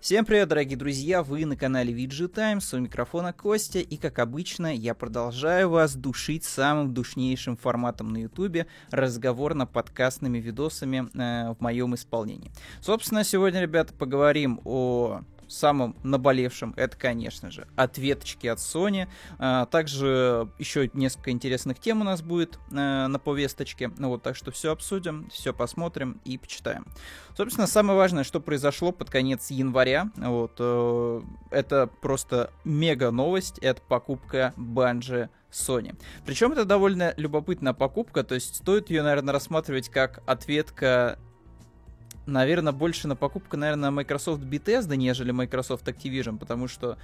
Всем привет, дорогие друзья! Вы на канале VG Times, у микрофона Костя, и как обычно, я продолжаю вас душить самым душнейшим форматом на ютубе, разговорно-подкастными видосами э, в моем исполнении. Собственно, сегодня, ребята, поговорим о самым наболевшим, это, конечно же, ответочки от Sony. А, также еще несколько интересных тем у нас будет а, на повесточке. Ну вот, так что все обсудим, все посмотрим и почитаем. Собственно, самое важное, что произошло под конец января, вот, э, это просто мега новость, это покупка Bungie Sony. Причем это довольно любопытная покупка, то есть стоит ее, наверное, рассматривать как ответка наверное, больше на покупку, наверное, Microsoft Bethesda, нежели Microsoft Activision, потому что,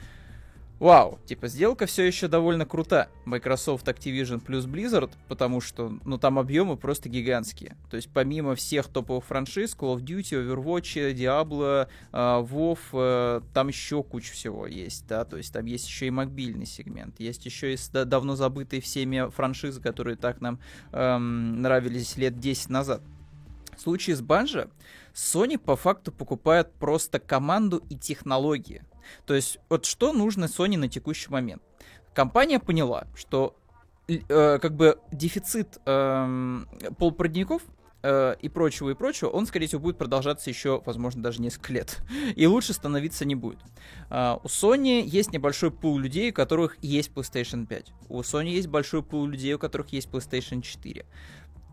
вау, типа, сделка все еще довольно крута. Microsoft Activision плюс Blizzard, потому что, ну, там объемы просто гигантские. То есть, помимо всех топовых франшиз, Call of Duty, Overwatch, Diablo, uh, WoW, uh, там еще куча всего есть, да, то есть, там есть еще и мобильный сегмент, есть еще и давно забытые всеми франшизы, которые так нам эм, нравились лет 10 назад. В случае с Банжа Sony по факту покупает просто команду и технологии. То есть вот что нужно Sony на текущий момент? Компания поняла, что э, как бы дефицит э, полупроводников и прочего, и прочего, он, скорее всего, будет продолжаться еще, возможно, даже несколько лет. И лучше становиться не будет. Э, у Sony есть небольшой пул людей, у которых есть PlayStation 5. У Sony есть большой пул людей, у которых есть PlayStation 4.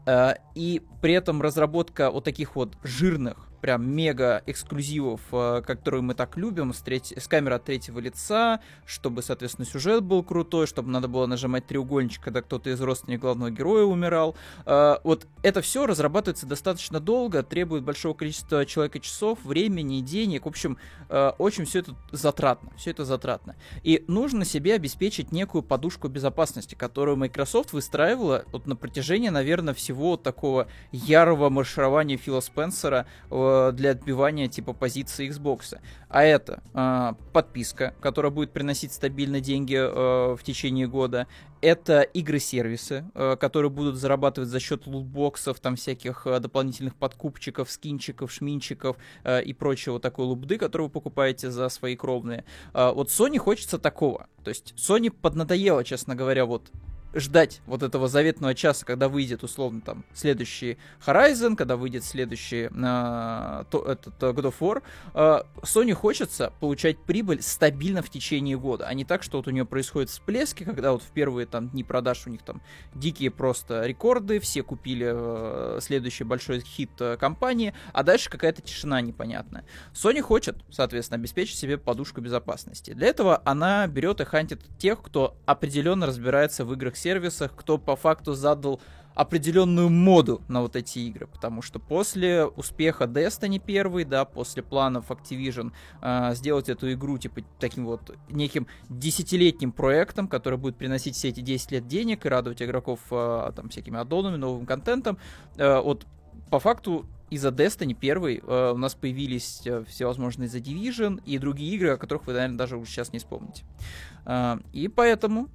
Э, и при этом разработка вот таких вот жирных прям мега эксклюзивов, э, которые мы так любим, с, треть... с камеры от третьего лица, чтобы, соответственно, сюжет был крутой, чтобы надо было нажимать треугольничек, когда кто-то из родственников главного героя умирал. Э, вот это все разрабатывается достаточно долго, требует большого количества человека часов, времени, денег. В общем, э, очень все это затратно. Все это затратно. И нужно себе обеспечить некую подушку безопасности, которую Microsoft выстраивала вот на протяжении, наверное, всего такого ярого марширования Фила Спенсера Э, для отбивания типа позиции Xbox. А это э, подписка, которая будет приносить стабильно деньги э, в течение года. Это игры-сервисы, э, которые будут зарабатывать за счет лутбоксов, там всяких э, дополнительных подкупчиков, скинчиков, шминчиков э, и прочего такой лубды, которую вы покупаете за свои кровные. Э, вот Sony хочется такого. То есть Sony поднадоело, честно говоря, вот ждать вот этого заветного часа, когда выйдет условно там следующий Horizon, когда выйдет следующий э, то, этот God of War, э, Sony хочется получать прибыль стабильно в течение года, а не так, что вот у нее происходят всплески, когда вот в первые там дни продаж у них там дикие просто рекорды, все купили э, следующий большой хит э, компании, а дальше какая-то тишина непонятная. Sony хочет, соответственно, обеспечить себе подушку безопасности. Для этого она берет и хантит тех, кто определенно разбирается в играх сервисах, кто по факту задал определенную моду на вот эти игры, потому что после успеха Destiny 1, да, после планов Activision э, сделать эту игру типа таким вот неким десятилетним проектом, который будет приносить все эти 10 лет денег и радовать игроков э, там всякими аддонами, новым контентом, э, вот по факту из-за Destiny 1 э, у нас появились э, всевозможные The Division и другие игры, о которых вы, наверное, даже уже сейчас не вспомните. Э, и поэтому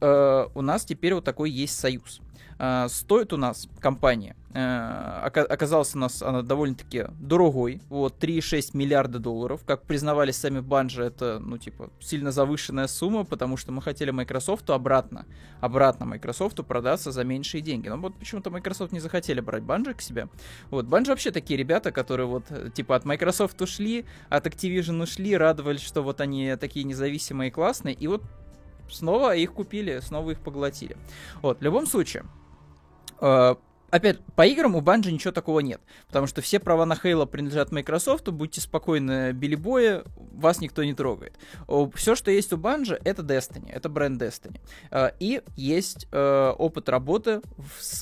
э, у нас теперь вот такой есть союз. Э, стоит у нас компания, э, оказалась у нас она довольно-таки дорогой, вот 3,6 миллиарда долларов, как признавали сами Банжи, это, ну, типа, сильно завышенная сумма, потому что мы хотели Microsoft обратно, обратно Microsoft продаться за меньшие деньги. Но вот почему-то Microsoft не захотели брать Банжи к себе. Вот, Банжи вообще такие ребята, которые вот, типа, от Microsoft ушли, от Activision ушли, радовались, что вот они такие независимые и классные, и вот снова их купили, снова их поглотили. Вот, в любом случае, э, Опять, по играм у Банжи ничего такого нет, потому что все права на Хейла принадлежат Microsoft, будьте спокойны, Билли Боя, вас никто не трогает. Все, что есть у Банжи, это Destiny, это бренд Destiny. Э, и есть э, опыт работы с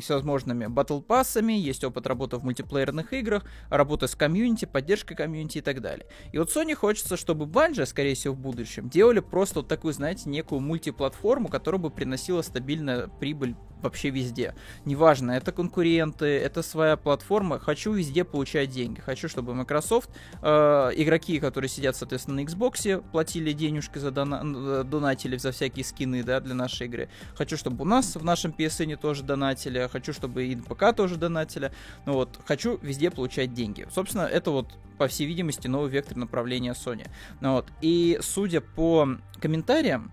всевозможными батл пассами, есть опыт работы в мультиплеерных играх, работа с комьюнити, поддержка комьюнити и так далее. И вот Sony хочется, чтобы Банжи, скорее всего, в будущем делали просто вот такую, знаете, некую мультиплатформу, которая бы приносила стабильную прибыль вообще везде. Неважно, это конкуренты, это своя платформа, хочу везде получать деньги. Хочу, чтобы Microsoft, э, игроки, которые сидят, соответственно, на Xbox, платили денежки за дона э, донатили за всякие скины, да, для нашей игры. Хочу, чтобы у нас в нашем PSN тоже донатили, хочу, чтобы и ПК тоже донатили. Ну вот, хочу везде получать деньги. Собственно, это вот по всей видимости, новый вектор направления Sony. Ну, вот. И судя по комментариям,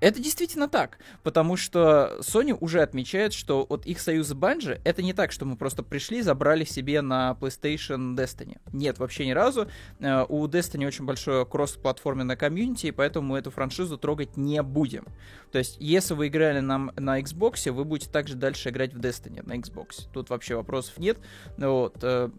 это действительно так, потому что Sony уже отмечает, что от их союза Bungie это не так, что мы просто пришли, забрали себе на PlayStation Destiny. Нет, вообще ни разу. Э, у Destiny очень большое кросс-платформенное комьюнити, и поэтому мы эту франшизу трогать не будем. То есть, если вы играли на, на Xbox, вы будете также дальше играть в Destiny на Xbox. Тут вообще вопросов нет. Вот э,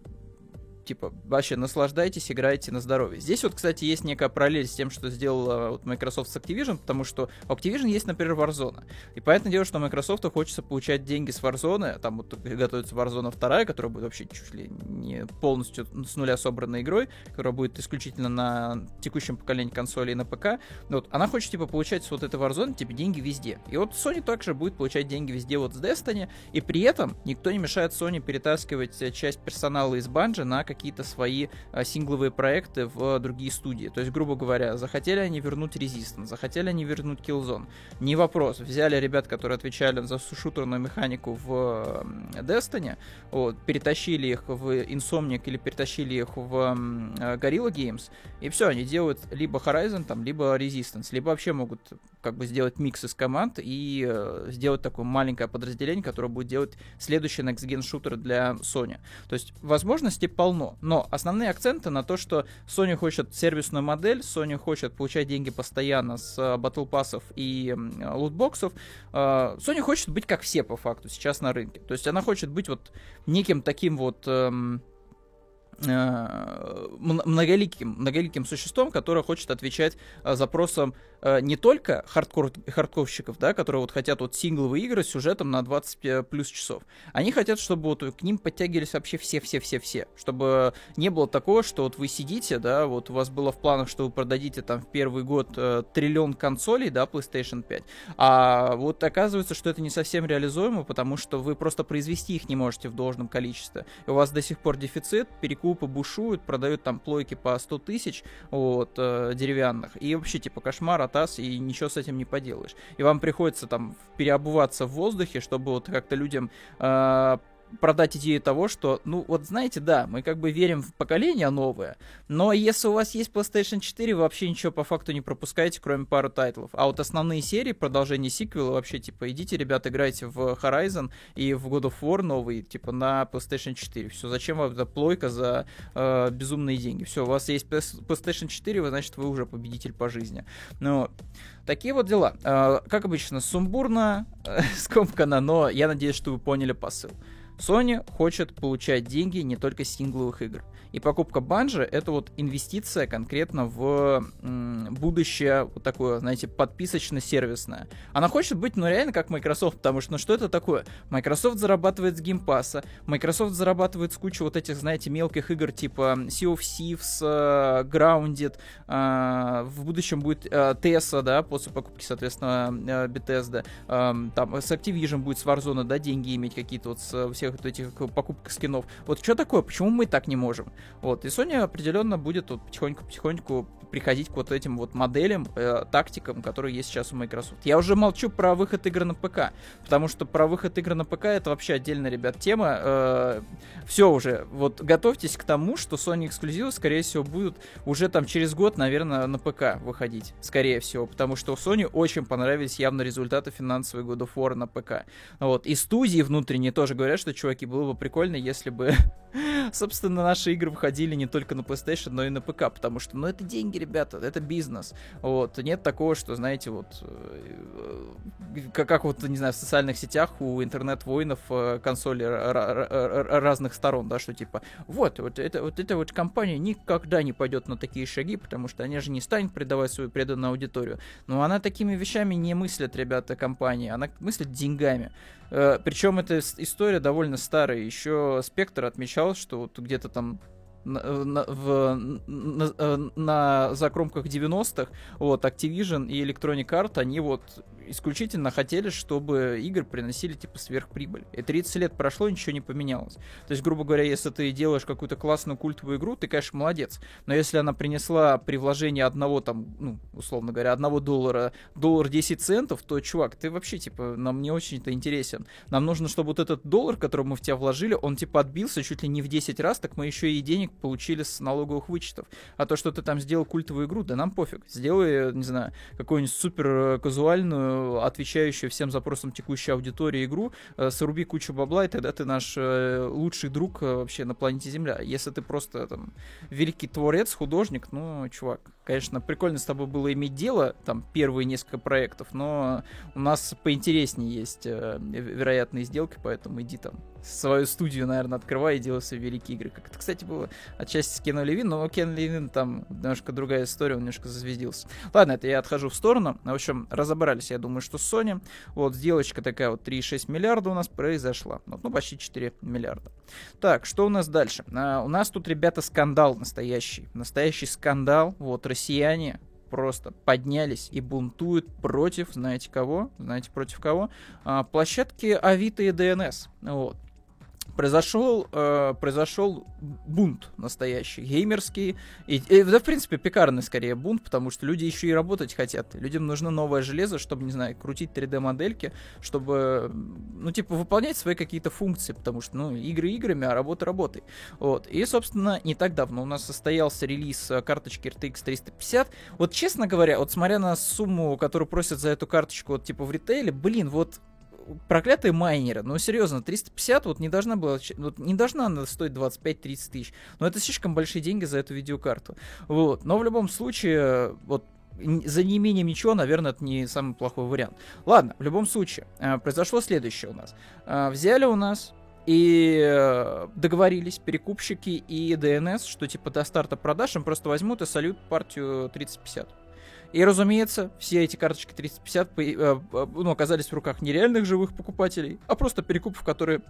типа, вообще наслаждайтесь, играйте на здоровье. Здесь вот, кстати, есть некая параллель с тем, что сделала вот Microsoft с Activision, потому что у Activision есть, например, Warzone. И понятное дело, что Microsoft хочется получать деньги с Warzone, там вот готовится Warzone 2, которая будет вообще чуть ли не полностью с нуля собранной игрой, которая будет исключительно на текущем поколении консолей и на ПК. Вот, она хочет, типа, получать с вот этой Warzone, типа, деньги везде. И вот Sony также будет получать деньги везде вот с Destiny, и при этом никто не мешает Sony перетаскивать э, часть персонала из Bungie на какие какие-то свои а, сингловые проекты в другие студии. То есть, грубо говоря, захотели они вернуть Resistance, захотели они вернуть Killzone. Не вопрос. Взяли ребят, которые отвечали за шутерную механику в Destiny, вот, перетащили их в Insomniac или перетащили их в Gorilla Games, и все, они делают либо Horizon, там, либо Resistance, либо вообще могут как бы сделать микс из команд и э, сделать такое маленькое подразделение, которое будет делать следующий Next Gen шутер для Sony. То есть возможностей полно, но основные акценты на то, что Sony хочет сервисную модель, Sony хочет получать деньги постоянно с э, Battle Pass и э, лутбоксов. Э, Sony хочет быть как все по факту сейчас на рынке. То есть она хочет быть вот неким таким вот... Э, Э, многоликим, многоликим существом, которое хочет отвечать э, запросам не только хардкор, хардковщиков, да, которые вот хотят вот сингловые игры с сюжетом на 20 плюс часов. Они хотят, чтобы вот к ним подтягивались вообще все-все-все-все. Чтобы не было такого, что вот вы сидите, да, вот у вас было в планах, что вы продадите там в первый год э, триллион консолей, да, PlayStation 5, а вот оказывается, что это не совсем реализуемо, потому что вы просто произвести их не можете в должном количестве. У вас до сих пор дефицит, перекуп перекупы бушуют, продают там плойки по 100 тысяч вот, э, деревянных. И вообще, типа, кошмар, атас, и ничего с этим не поделаешь. И вам приходится там переобуваться в воздухе, чтобы вот как-то людям э, продать идею того, что, ну, вот знаете, да, мы как бы верим в поколение новое, но если у вас есть PlayStation 4, вы вообще ничего по факту не пропускаете, кроме пару тайтлов. А вот основные серии, продолжение сиквела, вообще, типа, идите, ребята, играйте в Horizon и в God of War новый, типа, на PlayStation 4. Все, зачем вам эта плойка за э, безумные деньги? Все, у вас есть PlayStation 4, вы, значит, вы уже победитель по жизни. Ну, такие вот дела. Э, как обычно, сумбурно, скомкано, но я надеюсь, что вы поняли посыл. Sony хочет получать деньги не только с сингловых игр. И покупка Bungie это вот инвестиция конкретно в м, будущее вот такое, знаете, подписочно-сервисное. Она хочет быть, ну, реально как Microsoft, потому что, ну, что это такое? Microsoft зарабатывает с Game Pass а, Microsoft зарабатывает с кучей вот этих, знаете, мелких игр типа Sea of Thieves, э, Grounded, uh, в будущем будет uh, Tessa, да, после покупки, соответственно, uh, Bethesda, uh, там с Activision будет с Warzone, да, деньги иметь какие-то вот с всех вот этих покупок скинов. Вот что такое? Почему мы так не можем? Вот, и Sony определенно будет вот потихоньку-потихоньку приходить к вот этим вот моделям, э, тактикам, которые есть сейчас у Microsoft. Я уже молчу про выход игр на ПК, потому что про выход игр на ПК это вообще отдельная, ребят, тема. Э, все уже, вот готовьтесь к тому, что Sony эксклюзивы, скорее всего, будут уже там через год, наверное, на ПК выходить, скорее всего, потому что у Sony очень понравились явно результаты финансовой God of на ПК. Вот, и студии внутренние тоже говорят, что, чуваки, было бы прикольно, если бы, собственно, наши игры выходили не только на PlayStation, но и на ПК, потому что, ну, это деньги, ребята, это бизнес. Вот, нет такого, что, знаете, вот, как, как вот, не знаю, в социальных сетях у интернет-воинов э, консоли разных сторон, да, что типа, вот, вот, это, вот эта вот компания никогда не пойдет на такие шаги, потому что они же не станет предавать свою преданную аудиторию. Но она такими вещами не мыслит, ребята, компания, она мыслит деньгами. Э, Причем эта история довольно старая. Еще Спектр отмечал, что вот где-то там на, в, на, э, на закромках 90-х, вот, Activision и Electronic Arts, они вот исключительно хотели, чтобы игры приносили типа сверхприбыль. И 30 лет прошло, ничего не поменялось. То есть, грубо говоря, если ты делаешь какую-то классную культовую игру, ты, конечно, молодец. Но если она принесла при вложении одного там, ну, условно говоря, одного доллара, доллар 10 центов, то, чувак, ты вообще, типа, нам не очень-то интересен. Нам нужно, чтобы вот этот доллар, который мы в тебя вложили, он, типа, отбился чуть ли не в 10 раз, так мы еще и денег получили с налоговых вычетов. А то, что ты там сделал культовую игру, да нам пофиг. Сделай, не знаю, какую-нибудь супер э, казуальную, отвечающую всем запросам текущей аудитории игру, э, сруби кучу бабла, и тогда ты наш э, лучший друг вообще на планете Земля. Если ты просто там великий творец, художник, ну, чувак, конечно, прикольно с тобой было иметь дело, там, первые несколько проектов, но у нас поинтереснее есть вероятные сделки, поэтому иди там свою студию, наверное, открывай и делай свои великие игры. Как это, кстати, было отчасти с Кеном Левин, но Кен Левин там немножко другая история, он немножко зазвездился. Ладно, это я отхожу в сторону. В общем, разобрались, я думаю, что с Sony. Вот, сделочка такая вот 3,6 миллиарда у нас произошла. Вот, ну, почти 4 миллиарда. Так, что у нас дальше? А, у нас тут, ребята, скандал настоящий. Настоящий скандал. Вот, россияне просто поднялись и бунтуют против, знаете кого? Знаете против кого? А, площадки Авито и ДНС. Вот произошел, э, произошел бунт настоящий, геймерский. И, и, да, в принципе, пекарный скорее бунт, потому что люди еще и работать хотят. Людям нужно новое железо, чтобы, не знаю, крутить 3D-модельки, чтобы, ну, типа, выполнять свои какие-то функции, потому что, ну, игры играми, а работа работой. Вот. И, собственно, не так давно у нас состоялся релиз э, карточки RTX 350. Вот, честно говоря, вот смотря на сумму, которую просят за эту карточку, вот, типа, в ритейле, блин, вот проклятые майнеры, ну серьезно, 350 вот не должна была, вот не должна она стоить 25-30 тысяч, но это слишком большие деньги за эту видеокарту, вот, но в любом случае, вот за неимением ничего, наверное, это не самый плохой вариант. Ладно, в любом случае, э, произошло следующее у нас. Э, взяли у нас и э, договорились перекупщики и ДНС, что типа до старта продаж им просто возьмут и сольют партию 3050. И, разумеется, все эти карточки 350 э, э, ну, оказались в руках нереальных живых покупателей, а просто перекупов, которые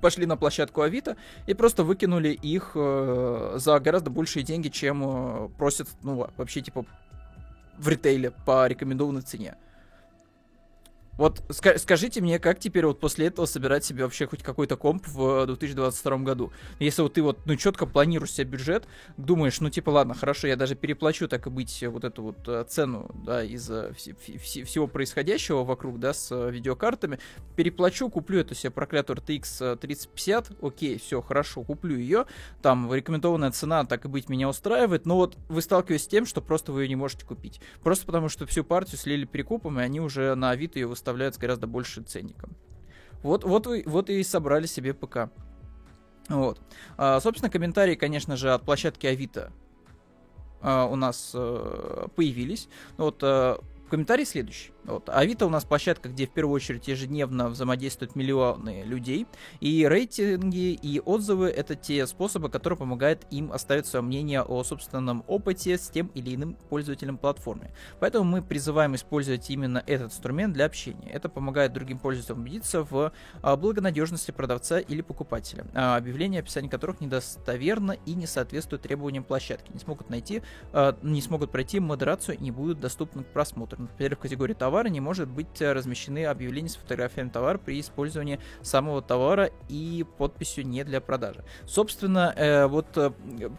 пошли на площадку Авито и просто выкинули их э, за гораздо большие деньги, чем э, просят, ну, вообще, типа, в ритейле по рекомендованной цене. Вот ска- скажите мне, как теперь вот после этого собирать себе вообще хоть какой-то комп в 2022 году? Если вот ты вот, ну, четко планируешь себе бюджет, думаешь, ну, типа, ладно, хорошо, я даже переплачу, так и быть, вот эту вот э, цену, да, из вс- вс- всего происходящего вокруг, да, с э, видеокартами, переплачу, куплю эту себе проклятую RTX 3050, э, окей, все, хорошо, куплю ее, там, рекомендованная цена, так и быть, меня устраивает, но вот вы сталкиваетесь с тем, что просто вы ее не можете купить. Просто потому, что всю партию слили перекупом, и они уже на Авито ее выставляют с гораздо больше ценником. Вот, вот, вот и собрали себе ПК. Вот. А, собственно, комментарии, конечно же, от площадки Авито а, у нас а, появились. Вот а, комментарий следующий. Вот. Авито у нас площадка, где в первую очередь ежедневно взаимодействуют миллионы людей. И рейтинги и отзывы это те способы, которые помогают им оставить свое мнение о собственном опыте с тем или иным пользователем платформы. Поэтому мы призываем использовать именно этот инструмент для общения. Это помогает другим пользователям убедиться в а, благонадежности продавца или покупателя, а объявления, описание которых недостоверно и не соответствуют требованиям площадки. Не смогут найти, а, не смогут пройти модерацию и не будут доступны к просмотру. Например, в категории товар товара не может быть э, размещены объявления с фотографиями товара при использовании самого товара и подписью не для продажи. Собственно, э, вот э,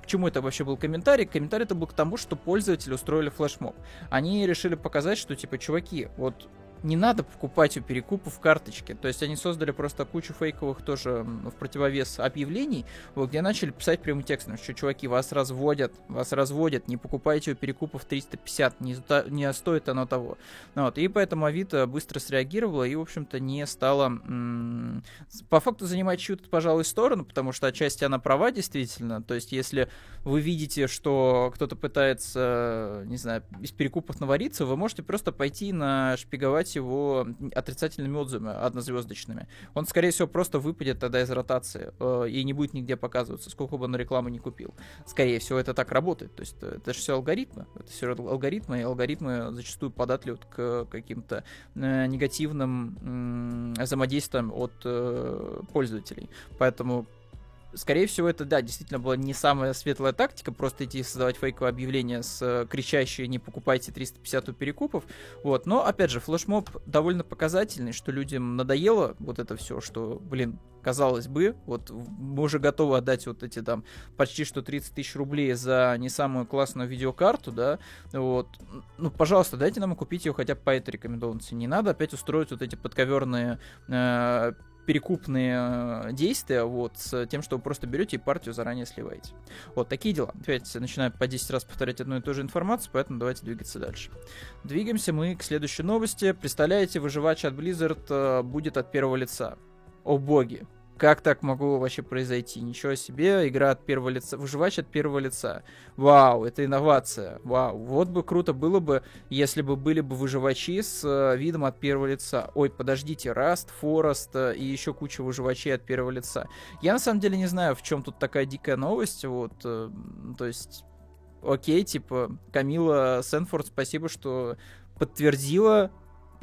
к чему это вообще был комментарий? Комментарий это был к тому, что пользователи устроили флешмоб. Они решили показать, что типа, чуваки, вот не надо покупать у перекупов карточки. То есть они создали просто кучу фейковых тоже в противовес объявлений, вот, где начали писать прямым текстом, что, чуваки, вас разводят, вас разводят, не покупайте у перекупов 350, не, не стоит оно того. Ну вот, и поэтому Авито быстро среагировала и, в общем-то, не стала м- по факту занимать чью-то, пожалуй, сторону, потому что отчасти она права, действительно. То есть если вы видите, что кто-то пытается, не знаю, из перекупов навариться, вы можете просто пойти на шпиговать его отрицательными отзывами однозвездочными. Он, скорее всего, просто выпадет тогда из ротации э, и не будет нигде показываться, сколько бы он рекламы не купил. Скорее всего, это так работает. То есть э, это же все алгоритмы. Это все алгоритмы, и алгоритмы зачастую податливы к каким-то э, негативным э, взаимодействиям от э, пользователей. Поэтому скорее всего, это, да, действительно была не самая светлая тактика, просто идти создавать фейковое объявление с э, кричащей «не покупайте 350 у перекупов», вот, но, опять же, флешмоб довольно показательный, что людям надоело вот это все, что, блин, казалось бы, вот мы уже готовы отдать вот эти там почти что 30 тысяч рублей за не самую классную видеокарту, да, вот, ну, пожалуйста, дайте нам купить ее хотя бы по этой рекомендованной Не надо опять устроить вот эти подковерные э, перекупные э, действия, вот, с тем, что вы просто берете и партию заранее сливаете. Вот, такие дела. Опять начинаю по 10 раз повторять одну и ту же информацию, поэтому давайте двигаться дальше. Двигаемся мы к следующей новости. Представляете, выживач от Blizzard э, будет от первого лица. О боги, как так могло вообще произойти? Ничего себе, игра от первого лица, выживач от первого лица. Вау, это инновация. Вау, вот бы круто было бы, если бы были бы выживачи с э, видом от первого лица. Ой, подождите, Раст, Форест э, и еще куча выживачей от первого лица. Я на самом деле не знаю, в чем тут такая дикая новость, вот, э, то есть окей, типа, Камила Сенфорд, спасибо, что подтвердила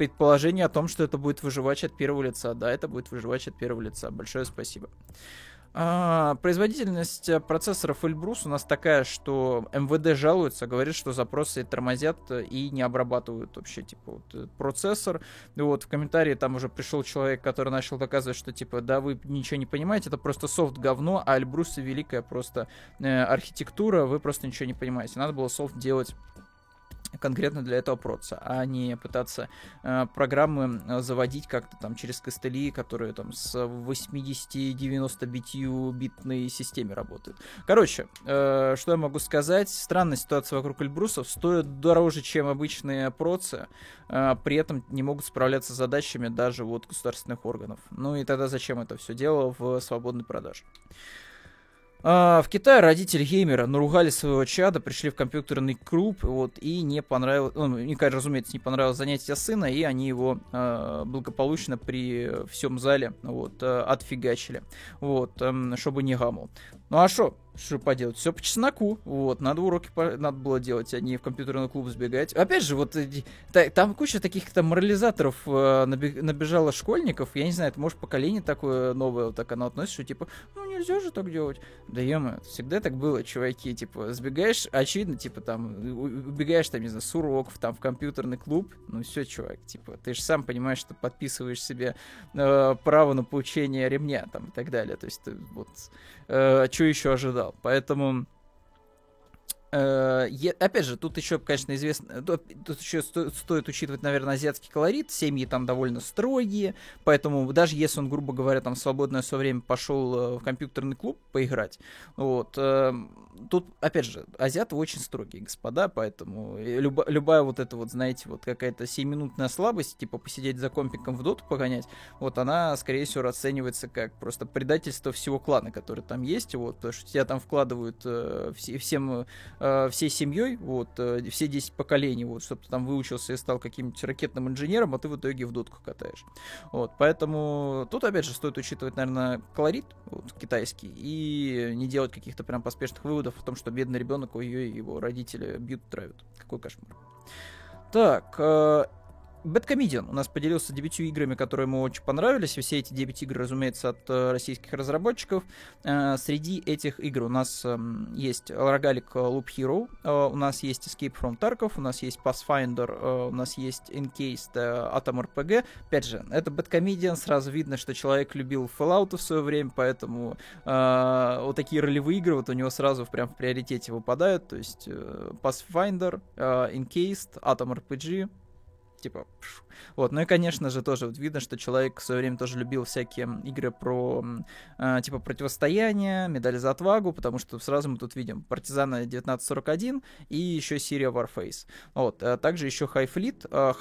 предположение о том, что это будет выживач от первого лица. Да, это будет выживач от первого лица. Большое спасибо. А, производительность процессоров Эльбрус у нас такая, что МВД жалуется, говорит, что запросы тормозят и не обрабатывают вообще, типа, вот, процессор. И вот в комментарии там уже пришел человек, который начал доказывать, что, типа, да, вы ничего не понимаете, это просто софт говно, а Эльбрус великая просто э, архитектура, вы просто ничего не понимаете. Надо было софт делать конкретно для этого проца, а не пытаться э, программы э, заводить как-то там через костыли, которые там с 80-90 битной системе работают. Короче, э, что я могу сказать? Странная ситуация вокруг Эльбрусов. Стоят дороже, чем обычные процы, э, при этом не могут справляться с задачами даже вот государственных органов. Ну и тогда зачем это все дело в свободной продаже? А, в Китае родители геймера наругали своего чада, пришли в компьютерный клуб, вот, и не понравилось, ну, им, разумеется, не понравилось занятие сына, и они его э, благополучно при всем зале, вот, э, отфигачили, вот, э, чтобы не гамал. Ну а что? Что поделать? Все по чесноку. Вот, надо уроки надо было делать, а не в компьютерный клуб сбегать. Опять же, вот там куча таких там морализаторов э, набежало школьников. Я не знаю, это может поколение такое новое, вот так оно относится, что типа, ну нельзя же так делать. Да ема, всегда так было, чуваки. Типа, сбегаешь, очевидно, типа там, убегаешь там, не знаю, с уроков, там в компьютерный клуб. Ну все, чувак, типа, ты же сам понимаешь, что подписываешь себе э, право на получение ремня там и так далее. То есть ты вот э, что еще ожидал? Поэтому Э, опять же, тут еще, конечно, известно, тут еще стоит учитывать, наверное, азиатский колорит, семьи там довольно строгие, поэтому даже если он, грубо говоря, там в свободное свое время пошел э, в компьютерный клуб поиграть, вот, э, тут, опять же, азиаты очень строгие господа, поэтому люба, любая вот эта вот, знаете, вот какая-то 7-минутная слабость, типа посидеть за компиком в доту погонять, вот она, скорее всего, расценивается как просто предательство всего клана, который там есть, вот, что тебя там вкладывают э, все, всем э, всей семьей, вот, э, все 10 поколений, вот, чтобы ты там выучился и стал каким-нибудь ракетным инженером, а ты в итоге в дотку катаешь. Вот, поэтому тут, опять же, стоит учитывать, наверное, колорит вот, китайский и не делать каких-то прям поспешных выводов о том, что бедный ребенок, ее и его родители бьют, травят. Какой кошмар. Так, э, Бэткомедиан у нас поделился девятью играми, которые ему очень понравились. Все эти девять игр, разумеется, от э, российских разработчиков. Э, среди этих игр у нас э, есть Рогалик Loop Hero, э, у нас есть Escape from Tarkov, у нас есть Pathfinder, у нас есть Encased Atom RPG. Опять же, это Бэткомедиан, сразу видно, что человек любил Fallout в свое время, поэтому вот такие ролевые игры вот у него сразу прям в приоритете выпадают. То есть Pathfinder, Encased, Atom RPG, типа, вот, ну и, конечно же, тоже вот видно, что человек в свое время тоже любил всякие игры про, э, типа, противостояние, медаль за отвагу, потому что сразу мы тут видим Партизана 1941 и еще серия Warface. Вот, а также еще. Э,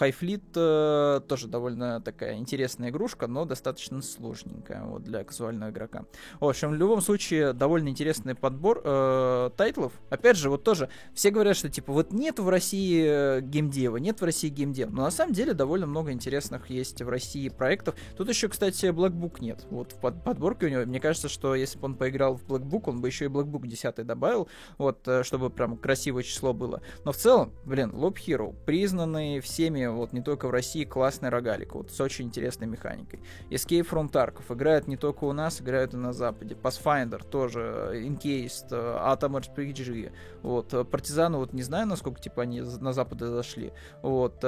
High Fleet э, тоже довольно такая интересная игрушка, но достаточно сложненькая вот, для казуального игрока. В общем, в любом случае, довольно интересный подбор э, тайтлов. Опять же, вот тоже, все говорят, что, типа, вот нет в России геймдева, нет в России геймдева, но на самом деле довольно много интересных есть в России проектов. Тут еще, кстати, Black Book нет. Вот в под подборке у него, мне кажется, что если бы он поиграл в Black Book, он бы еще и Black Book 10 добавил, вот, э, чтобы прям красивое число было. Но в целом, блин, Lob Hero, признанный всеми, вот не только в России, классный рогалик, вот с очень интересной механикой. Escape from Tarkov играет не только у нас, играют и на Западе. Pathfinder тоже, Encased, э, Atom RPG, вот, Партизаны, вот не знаю, насколько, типа, они на Запад зашли, вот,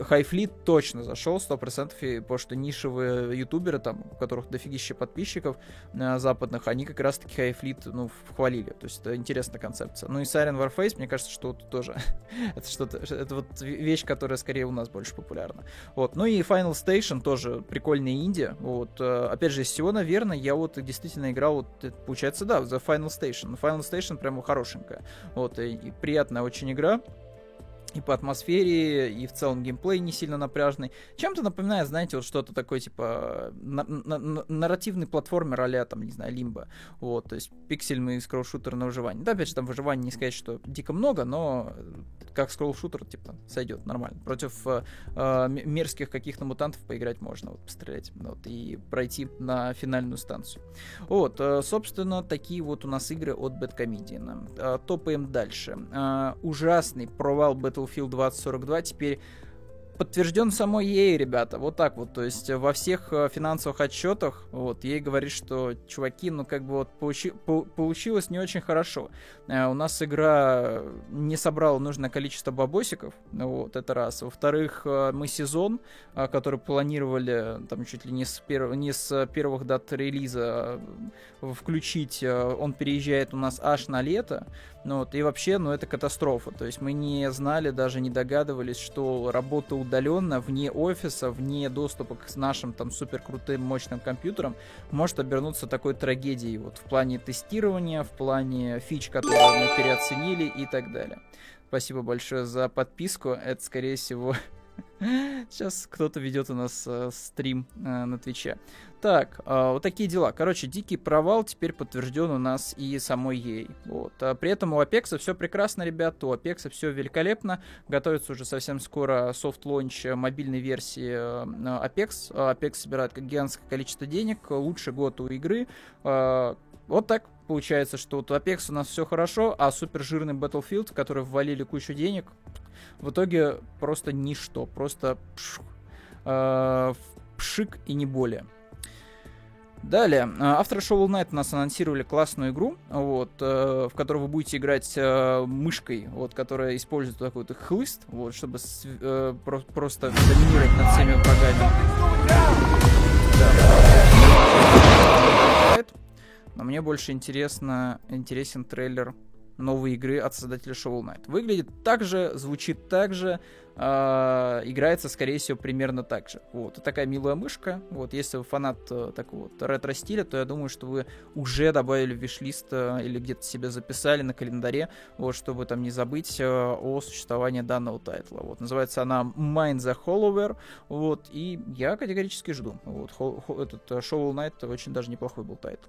Хайфлит точно зашел 100%, потому что нишевые ютуберы, там, у которых дофигища подписчиков э, западных, они как раз-таки Хайфлит, ну, хвалили. То есть это интересная концепция. Ну и Siren Warface, мне кажется, что тут тоже это что-то, это вот вещь, которая скорее у нас больше популярна. Вот. Ну и Final Station тоже прикольная инди. Вот. Э, опять же, из всего, наверное, я вот действительно играл, вот, получается, да, за Final Station. Final Station прямо хорошенькая. Вот, и, и приятная очень игра и по атмосфере, и в целом геймплей не сильно напряжный. Чем-то напоминает, знаете, вот что-то такое, типа, на- на- нарративный платформер а там, не знаю, Лимба. Вот, то есть пиксельный скролл-шутер на выживание. Да, опять же, там выживания не сказать, что дико много, но как скролл-шутер, типа, сойдет нормально. Против э, э, мерзких каких-то мутантов поиграть можно, вот, пострелять, вот, и пройти на финальную станцию. Вот, э, собственно, такие вот у нас игры от Comedian. Э, топаем дальше. Э, ужасный провал Battlefield 2042 теперь подтвержден самой ей, ребята, вот так вот, то есть во всех э, финансовых отчетах, вот, ей говорит, что, чуваки, ну, как бы вот получи, по, получилось не очень хорошо. Э, у нас игра не собрала нужное количество бабосиков, вот, это раз. Во-вторых, э, мы сезон, э, который планировали, там, чуть ли не с, перв, не с первых дат релиза э, включить, э, он переезжает у нас аж на лето, ну, вот, и вообще, ну, это катастрофа. То есть мы не знали, даже не догадывались, что работа удаленно, вне офиса, вне доступа к нашим там супер крутым мощным компьютерам может обернуться такой трагедией. Вот в плане тестирования, в плане фич, которые мы переоценили и так далее. Спасибо большое за подписку. Это, скорее всего, Сейчас кто-то ведет у нас э, стрим э, на Twitch е. Так, э, вот такие дела. Короче, дикий провал теперь подтвержден у нас и самой EA. Вот. А при этом у Apex все прекрасно, ребята, у Apex все великолепно. Готовится уже совсем скоро soft launch мобильной версии э, Apex. Apex собирает гигантское количество денег, лучший год у игры. Вот так получается, что вот у Apex у нас все хорошо, а супер жирный Battlefield, который ввалили кучу денег, в итоге просто ничто, просто э, пшик и не более. Далее, After Shovel Knight у нас анонсировали классную игру, вот, э, в которой вы будете играть э, мышкой, вот, которая использует такой вот хлыст, вот, чтобы с, э, про просто доминировать над всеми врагами. Да. Но мне больше интересно, интересен трейлер новой игры от создателя Shovel Knight. Выглядит так же, звучит так же, э, играется, скорее всего, примерно так же. Вот, такая милая мышка. Вот, если вы фанат э, такого вот ретро-стиля, то я думаю, что вы уже добавили в виш-лист э, или где-то себе записали на календаре, вот, чтобы там не забыть э, о существовании данного тайтла. Вот, называется она Mind the Hollower, вот, и я категорически жду. Вот, хо- хо- этот Shovel очень даже неплохой был title.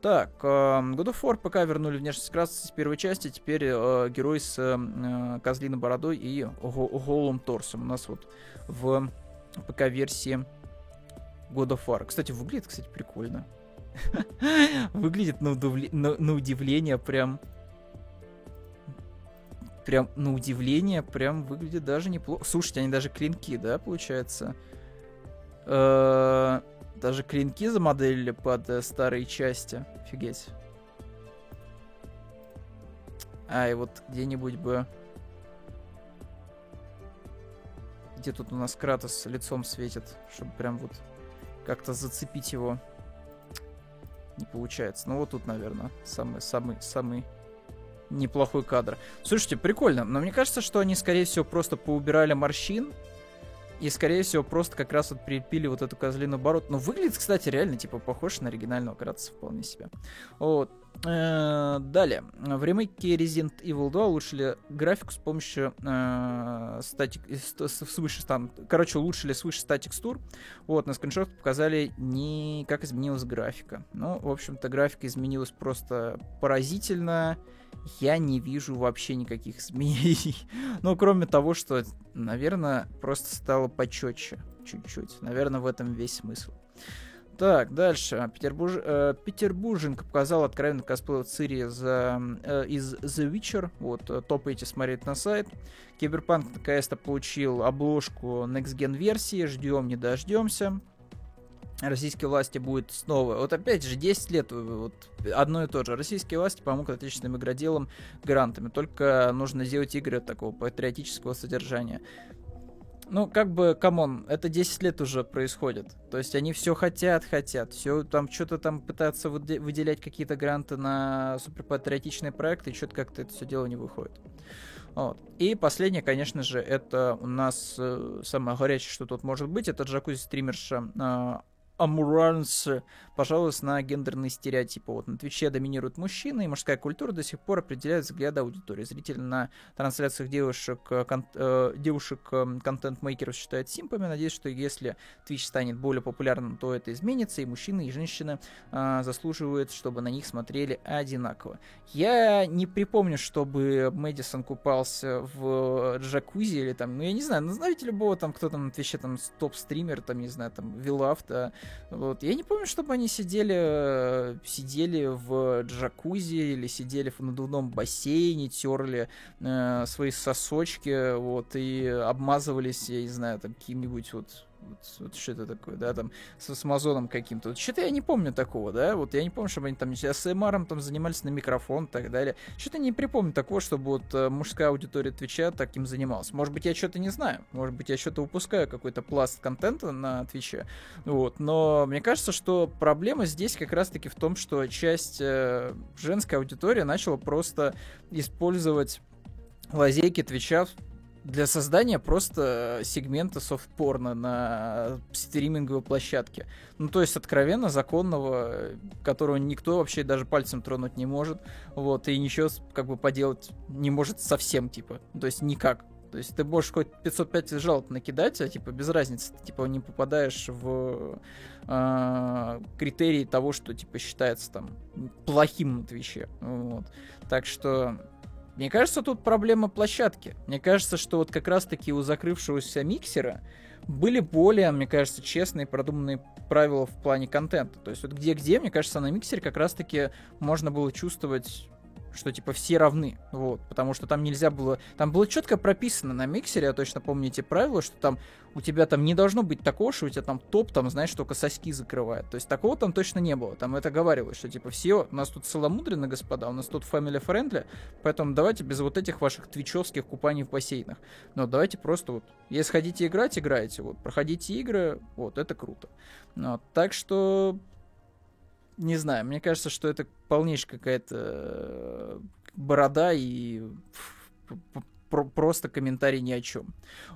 Так, э, God of War пока вернули внешность Кратоса с первой части, теперь э, герой с э, козлиной бородой и голым торсом. У нас вот в ПК-версии God of War. Кстати, выглядит, кстати, прикольно. Выглядит на, удивле... на, на удивление прям... Прям на удивление прям выглядит даже неплохо. Слушайте, они даже клинки, да, получается? Э, даже клинки замоделили под э, старые части. Офигеть. А, и вот где-нибудь бы... Где тут у нас Кратос лицом светит, чтобы прям вот как-то зацепить его. Не получается. Ну вот тут, наверное, самый, самый, самый неплохой кадр. Слушайте, прикольно, но мне кажется, что они, скорее всего, просто поубирали морщин, и, скорее всего, просто как раз вот прилепили вот эту козлиную бород. Но выглядит, кстати, реально, типа, похож на оригинального Кратоса вполне себе. Вот. Э, далее. В ремейке Resident Evil 2 улучшили графику с помощью э, статик, свыше там, короче, улучшили свыше статикстур. Вот, на скриншотах показали не как изменилась графика. Ну, в общем-то, графика изменилась просто поразительно я не вижу вообще никаких изменений. ну, кроме того, что, наверное, просто стало почетче чуть-чуть. Наверное, в этом весь смысл. Так, дальше. Петербурж... Э, Петербурженко показал откровенно косплей Цири за, э, из The Witcher. Вот, э, топайте смотреть на сайт. Киберпанк наконец-то получил обложку Next Gen версии. Ждем, не дождемся. Российские власти будет снова. Вот опять же, 10 лет вот, одно и то же. Российские власти помогут отечественным игроделам грантами. Только нужно сделать игры такого патриотического содержания. Ну, как бы, come on, это 10 лет уже происходит. То есть они все хотят, хотят, все там что-то там пытаются выделять какие-то гранты на суперпатриотичные проекты, и что-то как-то это все дело не выходит. Вот. И последнее, конечно же, это у нас э, самое горячее, что тут может быть, это джакузи-стримерша э, Amouranth пожалуйста, на гендерные стереотипы. Вот на Твиче доминируют мужчины, и мужская культура до сих пор определяет взгляды аудитории. Зрители на трансляциях девушек, э, кон- э, девушек э, контент-мейкеров считают симпами. Надеюсь, что если Twitch станет более популярным, то это изменится, и мужчины, и женщины э, заслуживают, чтобы на них смотрели одинаково. Я не припомню, чтобы Мэдисон купался в джакузи или там, ну я не знаю, знаете любого там, кто там на Твиче там топ-стример, там, не знаю, там, Вилафта, вот. Я не помню, чтобы они сидели, сидели в джакузи или сидели в надувном бассейне, терли э, свои сосочки, вот, и обмазывались, я не знаю, там, каким-нибудь вот вот, вот что это такое, да, там, с, с Амазоном каким-то. Вот, что-то я не помню такого, да, вот я не помню, чтобы они там с АСМРом там занимались на микрофон и так далее. Что-то не припомню такого, чтобы вот э, мужская аудитория Твича таким занималась. Может быть, я что-то не знаю, может быть, я что-то упускаю, какой-то пласт контента на Твиче, вот, но мне кажется, что проблема здесь как раз-таки в том, что часть э, женской аудитории начала просто использовать лазейки Твича для создания просто сегмента софт-порно на стриминговой площадке. Ну, то есть откровенно законного, которого никто вообще даже пальцем тронуть не может. Вот, и ничего как бы поделать не может совсем, типа. То есть никак. То есть ты можешь хоть 505 жалоб накидать, а типа без разницы, ты типа не попадаешь в э, критерии того, что типа считается там плохим на Твиче. Вот. Так что мне кажется, тут проблема площадки. Мне кажется, что вот как раз-таки у закрывшегося миксера были более, мне кажется, честные, продуманные правила в плане контента. То есть вот где-где, мне кажется, на миксере как раз-таки можно было чувствовать что типа все равны, вот, потому что там нельзя было, там было четко прописано на миксере, я точно помню эти правила, что там у тебя там не должно быть такого, что у тебя там топ, там, знаешь, только соски закрывает, то есть такого там точно не было, там это говорилось, что типа все, у нас тут целомудренно, господа, у нас тут family friendly, поэтому давайте без вот этих ваших твичевских купаний в бассейнах, но давайте просто вот, если хотите играть, играйте, вот, проходите игры, вот, это круто, вот, так что не знаю, мне кажется, что это полнейшая какая-то э, борода и просто комментарий ни о чем.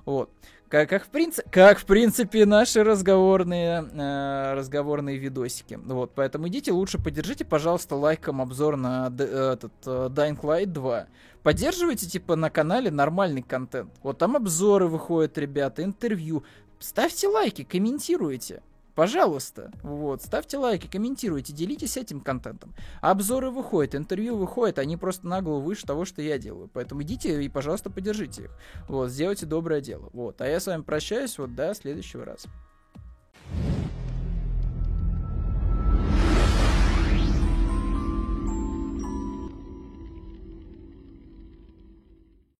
Вот. Как, как, в, принципе, как в принципе наши разговорные, э, разговорные видосики. Вот, поэтому идите лучше, поддержите, пожалуйста, лайком обзор на этот, э, Dying Light 2. Поддерживайте, типа, на канале нормальный контент. Вот там обзоры выходят, ребята, интервью. Ставьте лайки, комментируйте. Пожалуйста, вот, ставьте лайки, комментируйте, делитесь этим контентом. Обзоры выходят, интервью выходят, они просто нагло выше того, что я делаю. Поэтому идите и, пожалуйста, поддержите их. Вот, сделайте доброе дело. Вот, а я с вами прощаюсь, вот, до следующего раза.